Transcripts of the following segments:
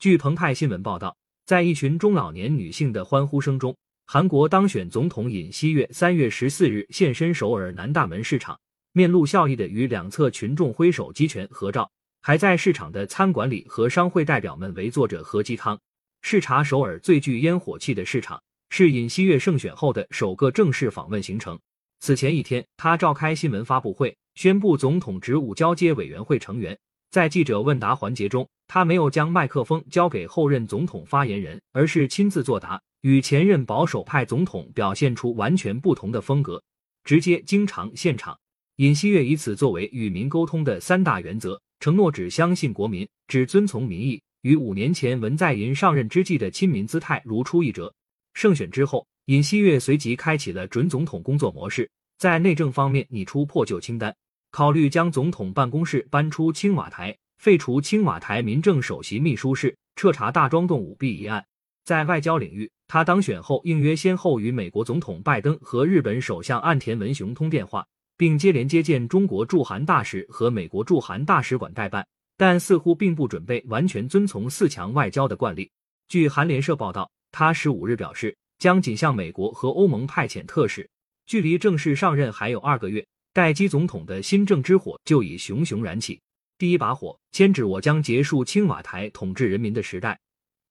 据澎湃新闻报道，在一群中老年女性的欢呼声中，韩国当选总统尹锡悦三月十四日现身首尔南大门市场，面露笑意的与两侧群众挥手击拳合照，还在市场的餐馆里和商会代表们围坐着喝鸡汤。视察首尔最具烟火气的市场，是尹锡悦胜选后的首个正式访问行程。此前一天，他召开新闻发布会，宣布总统职务交接委员会成员。在记者问答环节中，他没有将麦克风交给后任总统发言人，而是亲自作答，与前任保守派总统表现出完全不同的风格，直接经常现场。尹锡悦以此作为与民沟通的三大原则，承诺只相信国民，只遵从民意，与五年前文在寅上任之际的亲民姿态如出一辙。胜选之后。尹锡悦随即开启了准总统工作模式，在内政方面拟出破旧清单，考虑将总统办公室搬出青瓦台，废除青瓦台民政首席秘书室，彻查大庄洞舞弊一案。在外交领域，他当选后应约先后与美国总统拜登和日本首相岸田文雄通电话，并接连接见中国驻韩大使和美国驻韩大使馆代办，但似乎并不准备完全遵从四强外交的惯例。据韩联社报道，他十五日表示。将仅向美国和欧盟派遣特使，距离正式上任还有二个月，待机总统的新政之火就已熊熊燃起。第一把火，牵制我将结束青瓦台统治人民的时代，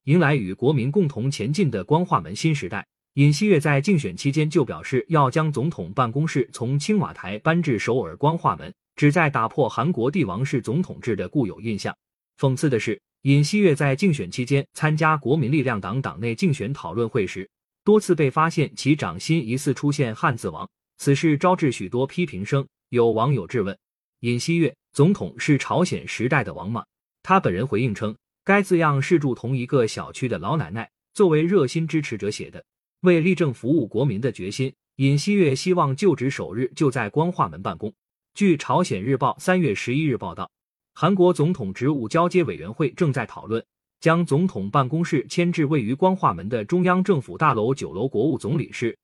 迎来与国民共同前进的光化门新时代。尹锡悦在竞选期间就表示，要将总统办公室从青瓦台搬至首尔光化门，旨在打破韩国帝王式总统制的固有印象。讽刺的是，尹锡悦在竞选期间参加国民力量党党内竞选讨论会时。多次被发现其掌心疑似出现汉字王，此事招致许多批评声。有网友质问：尹锡悦总统是朝鲜时代的王吗？他本人回应称，该字样是住同一个小区的老奶奶作为热心支持者写的。为立正服务国民的决心，尹锡悦希望就职首日就在光化门办公。据朝鲜日报三月十一日报道，韩国总统职务交接委员会正在讨论。将总统办公室迁至位于光化门的中央政府大楼九楼国务总理室，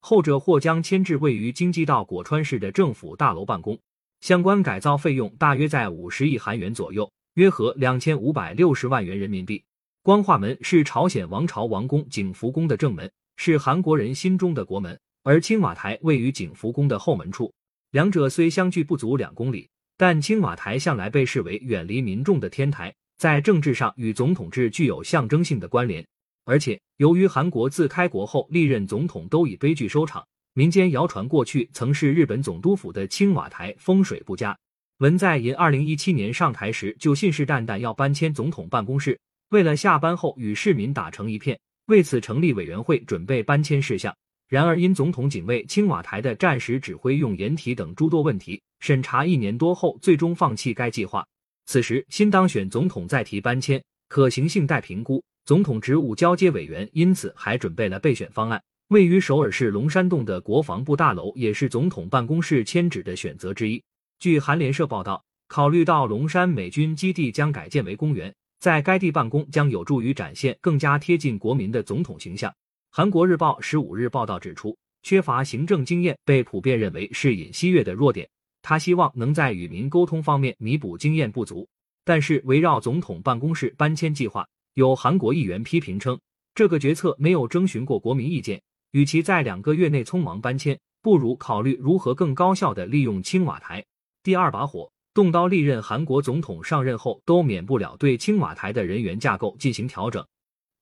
后者或将迁至位于京畿道果川市的政府大楼办公。相关改造费用大约在五十亿韩元左右，约合两千五百六十万元人民币。光化门是朝鲜王朝王宫景福宫的正门，是韩国人心中的国门，而青瓦台位于景福宫的后门处。两者虽相距不足两公里，但青瓦台向来被视为远离民众的天台。在政治上与总统制具有象征性的关联，而且由于韩国自开国后历任总统都以悲剧收场，民间谣传过去曾是日本总督府的青瓦台风水不佳。文在寅二零一七年上台时就信誓旦旦要搬迁总统办公室，为了下班后与市民打成一片，为此成立委员会准备搬迁事项。然而因总统警卫青瓦台的战时指挥用掩体等诸多问题，审查一年多后，最终放弃该计划。此时，新当选总统再提搬迁，可行性待评估。总统职务交接委员因此还准备了备选方案。位于首尔市龙山洞的国防部大楼也是总统办公室迁址的选择之一。据韩联社报道，考虑到龙山美军基地将改建为公园，在该地办公将有助于展现更加贴近国民的总统形象。韩国日报十五日报道指出，缺乏行政经验被普遍认为是尹锡悦的弱点。他希望能在与民沟通方面弥补经验不足，但是围绕总统办公室搬迁计划，有韩国议员批评称，这个决策没有征询过国民意见，与其在两个月内匆忙搬迁，不如考虑如何更高效的利用青瓦台。第二把火，动刀历任韩国总统上任后都免不了对青瓦台的人员架构进行调整，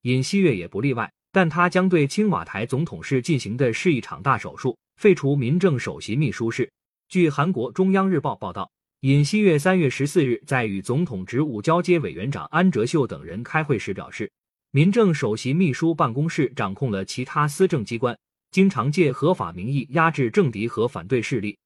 尹锡悦也不例外，但他将对青瓦台总统室进行的是一场大手术，废除民政首席秘书室。据韩国中央日报报道，尹锡悦三月十四日在与总统职务交接委员长安哲秀等人开会时表示，民政首席秘书办公室掌控了其他司政机关，经常借合法名义压制政敌和反对势力，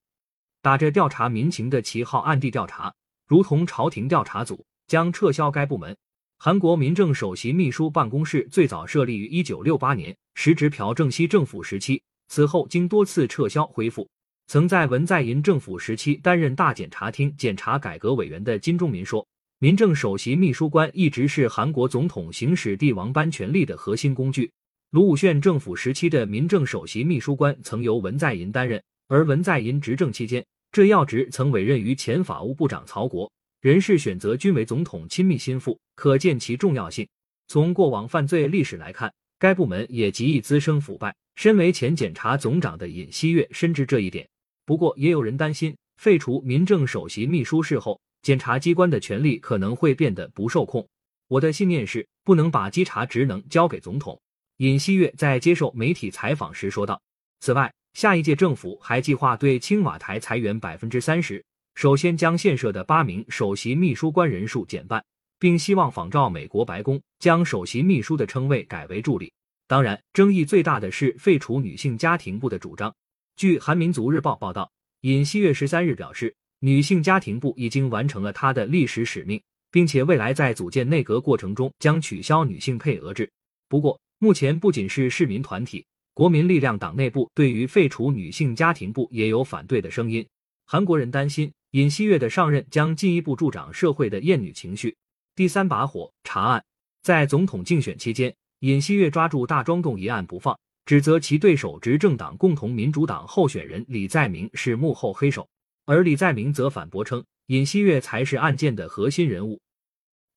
打着调查民情的旗号暗地调查，如同朝廷调查组将撤销该部门。韩国民政首席秘书办公室最早设立于一九六八年，时值朴正熙政府时期，此后经多次撤销恢复。曾在文在寅政府时期担任大检察厅检察改革委员的金钟民说：“民政首席秘书官一直是韩国总统行使帝王般权力的核心工具。卢武铉政府时期的民政首席秘书官曾由文在寅担任，而文在寅执政期间，这要职曾委任于前法务部长曹国。人事选择均为总统亲密心腹，可见其重要性。从过往犯罪历史来看，该部门也极易滋生腐败。身为前检察总长的尹锡悦深知这一点。不过，也有人担心，废除民政首席秘书事后，检察机关的权力可能会变得不受控。我的信念是，不能把稽查职能交给总统。尹锡悦在接受媒体采访时说道。此外，下一届政府还计划对青瓦台裁员百分之三十。首先将现设的八名首席秘书官人数减半，并希望仿照美国白宫将首席秘书的称谓改为助理。当然，争议最大的是废除女性家庭部的主张。据韩民族日报报道，尹锡悦十三日表示，女性家庭部已经完成了它的历史使命，并且未来在组建内阁过程中将取消女性配额制。不过，目前不仅是市民团体，国民力量党内部对于废除女性家庭部也有反对的声音。韩国人担心。尹锡悦的上任将进一步助长社会的厌女情绪。第三把火查案，在总统竞选期间，尹锡悦抓住大庄洞一案不放，指责其对手执政党共同民主党候选人李在明是幕后黑手，而李在明则反驳称尹锡悦才是案件的核心人物。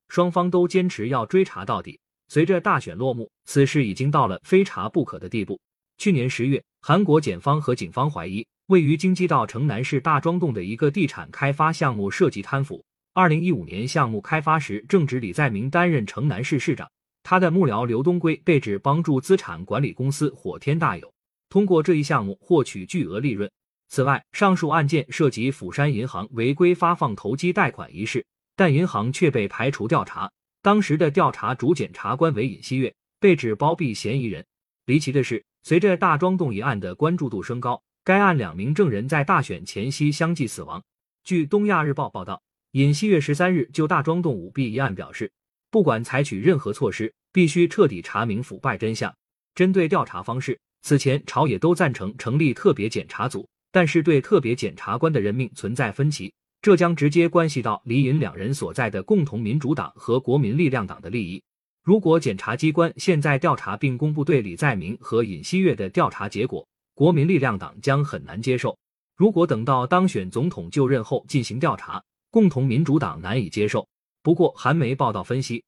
双方都坚持要追查到底。随着大选落幕，此事已经到了非查不可的地步。去年十月，韩国检方和警方怀疑。位于京畿道城南市大庄洞的一个地产开发项目涉及贪腐。二零一五年项目开发时，正值李在明担任城南市市长，他的幕僚刘东圭被指帮助资产管理公司火天大有，通过这一项目获取巨额利润。此外，上述案件涉及釜山银行违规发放投机贷款一事，但银行却被排除调查。当时的调查主检察官为尹锡悦，被指包庇嫌疑人。离奇的是，随着大庄洞一案的关注度升高。该案两名证人在大选前夕相继死亡。据东亚日报报道，尹锡悦十三日就大庄洞舞弊一案表示，不管采取任何措施，必须彻底查明腐败真相。针对调查方式，此前朝野都赞成成立特别检察组，但是对特别检察官的任命存在分歧，这将直接关系到李尹两人所在的共同民主党和国民力量党的利益。如果检察机关现在调查并公布对李在明和尹锡悦的调查结果，国民力量党将很难接受。如果等到当选总统就任后进行调查，共同民主党难以接受。不过，韩媒报道分析，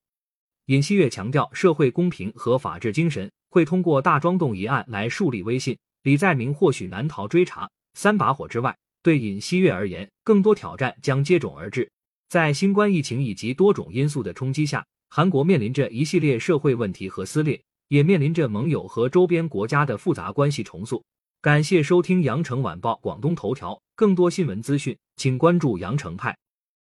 尹锡悦强调社会公平和法治精神，会通过大庄洞一案来树立威信。李在明或许难逃追查。三把火之外，对尹锡悦而言，更多挑战将接踵而至。在新冠疫情以及多种因素的冲击下，韩国面临着一系列社会问题和撕裂，也面临着盟友和周边国家的复杂关系重塑。感谢收听羊城晚报广东头条，更多新闻资讯，请关注羊城派。